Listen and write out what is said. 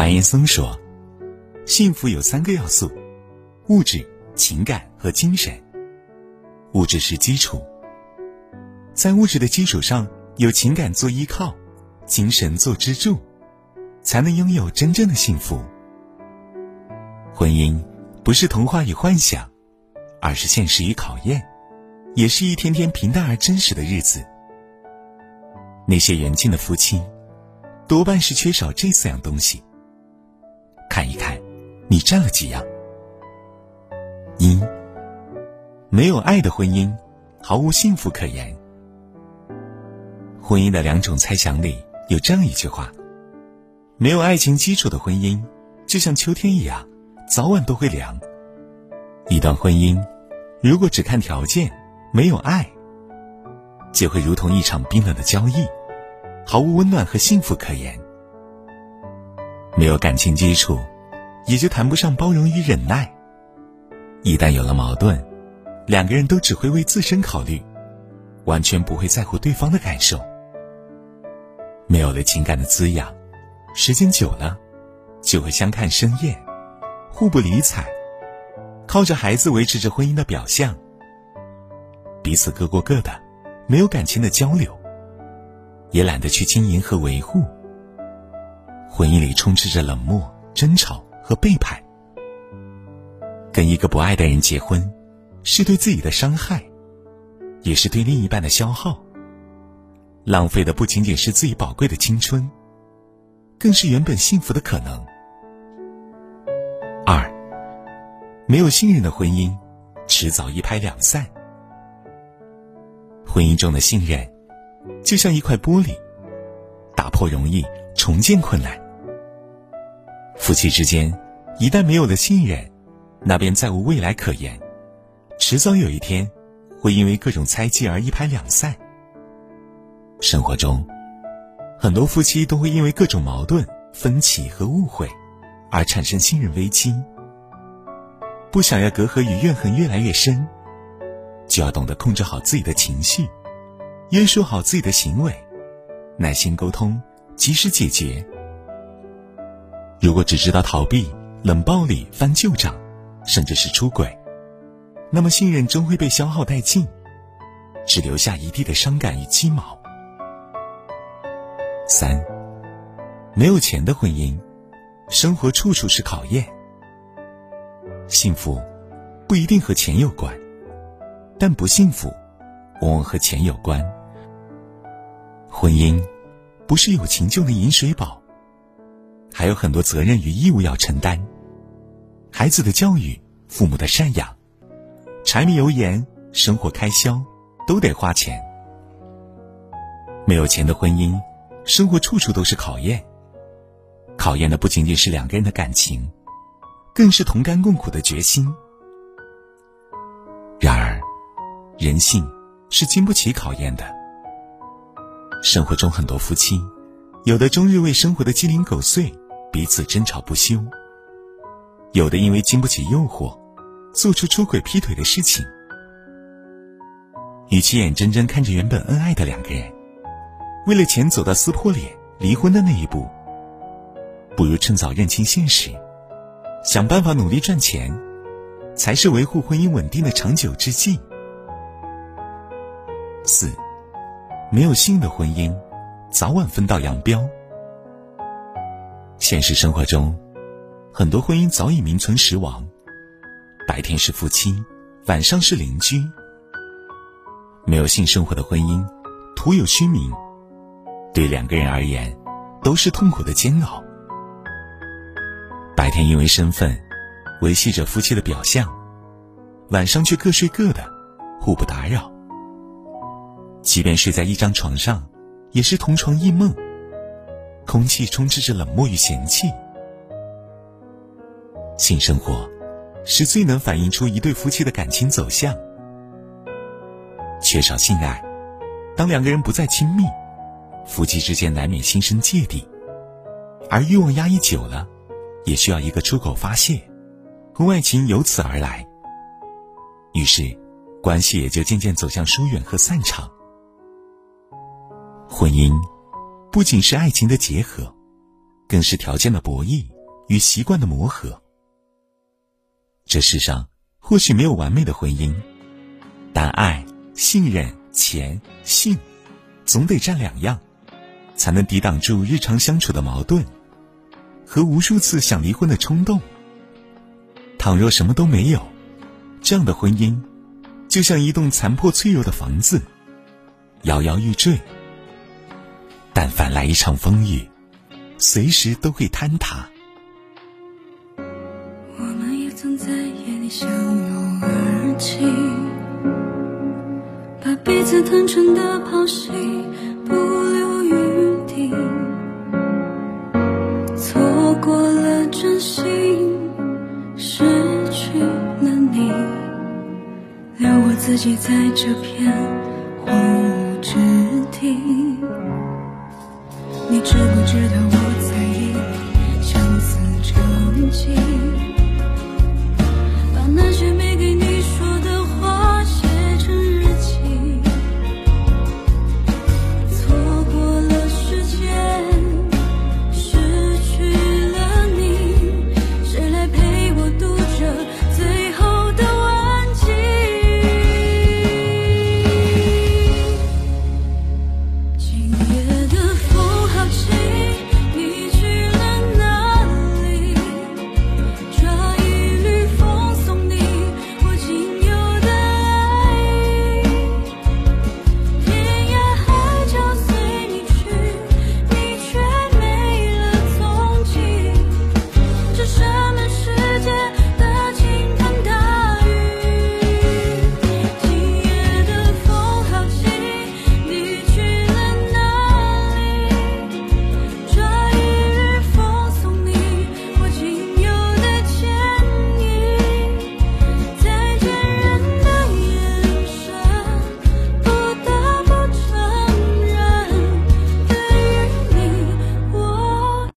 白岩松说：“幸福有三个要素：物质、情感和精神。物质是基础，在物质的基础上有情感做依靠，精神做支柱，才能拥有真正的幸福。婚姻不是童话与幻想，而是现实与考验，也是一天天平淡而真实的日子。那些缘尽的夫妻，多半是缺少这四样东西。”你占了几样？一，没有爱的婚姻，毫无幸福可言。婚姻的两种猜想里有这样一句话：没有爱情基础的婚姻，就像秋天一样，早晚都会凉。一段婚姻，如果只看条件，没有爱，就会如同一场冰冷的交易，毫无温暖和幸福可言。没有感情基础，也就谈不上包容与忍耐。一旦有了矛盾，两个人都只会为自身考虑，完全不会在乎对方的感受。没有了情感的滋养，时间久了，就会相看生厌，互不理睬，靠着孩子维持着婚姻的表象，彼此各过各的，没有感情的交流，也懒得去经营和维护。婚姻里充斥着冷漠、争吵和背叛。跟一个不爱的人结婚，是对自己的伤害，也是对另一半的消耗。浪费的不仅仅是自己宝贵的青春，更是原本幸福的可能。二，没有信任的婚姻，迟早一拍两散。婚姻中的信任，就像一块玻璃，打破容易。重建困难，夫妻之间一旦没有了信任，那便再无未来可言，迟早有一天会因为各种猜忌而一拍两散。生活中，很多夫妻都会因为各种矛盾、分歧和误会，而产生信任危机。不想要隔阂与怨恨越来越深，就要懂得控制好自己的情绪，约束好自己的行为，耐心沟通。及时解决。如果只知道逃避、冷暴力、翻旧账，甚至是出轨，那么信任终会被消耗殆尽，只留下一地的伤感与鸡毛。三，没有钱的婚姻，生活处处是考验。幸福不一定和钱有关，但不幸福往往和钱有关。婚姻。不是有情就能饮水饱，还有很多责任与义务要承担。孩子的教育、父母的赡养、柴米油盐、生活开销，都得花钱。没有钱的婚姻，生活处处都是考验。考验的不仅仅是两个人的感情，更是同甘共苦的决心。然而，人性是经不起考验的。生活中很多夫妻，有的终日为生活的鸡零狗碎，彼此争吵不休；有的因为经不起诱惑，做出出轨劈腿的事情。与其眼睁睁看着原本恩爱的两个人，为了钱走到撕破脸、离婚的那一步，不如趁早认清现实，想办法努力赚钱，才是维护婚姻稳定的长久之计。四。没有性的婚姻，早晚分道扬镳。现实生活中，很多婚姻早已名存实亡，白天是夫妻，晚上是邻居。没有性生活的婚姻，徒有虚名，对两个人而言，都是痛苦的煎熬。白天因为身份，维系着夫妻的表象，晚上却各睡各的，互不打扰。即便睡在一张床上，也是同床异梦。空气充斥着冷漠与嫌弃。性生活是最能反映出一对夫妻的感情走向。缺少性爱，当两个人不再亲密，夫妻之间难免心生芥蒂，而欲望压抑久了，也需要一个出口发泄，婚外情由此而来。于是，关系也就渐渐走向疏远和散场。婚姻不仅是爱情的结合，更是条件的博弈与习惯的磨合。这世上或许没有完美的婚姻，但爱、信任、钱、性，总得占两样，才能抵挡住日常相处的矛盾和无数次想离婚的冲动。倘若什么都没有，这样的婚姻，就像一栋残破脆弱的房子，摇摇欲坠。但凡来一场风雨，随时都会坍塌。我们也曾在夜里相拥而泣，把彼此坦诚的剖析，不留余地。错过了真心，失去了你，留我自己在这片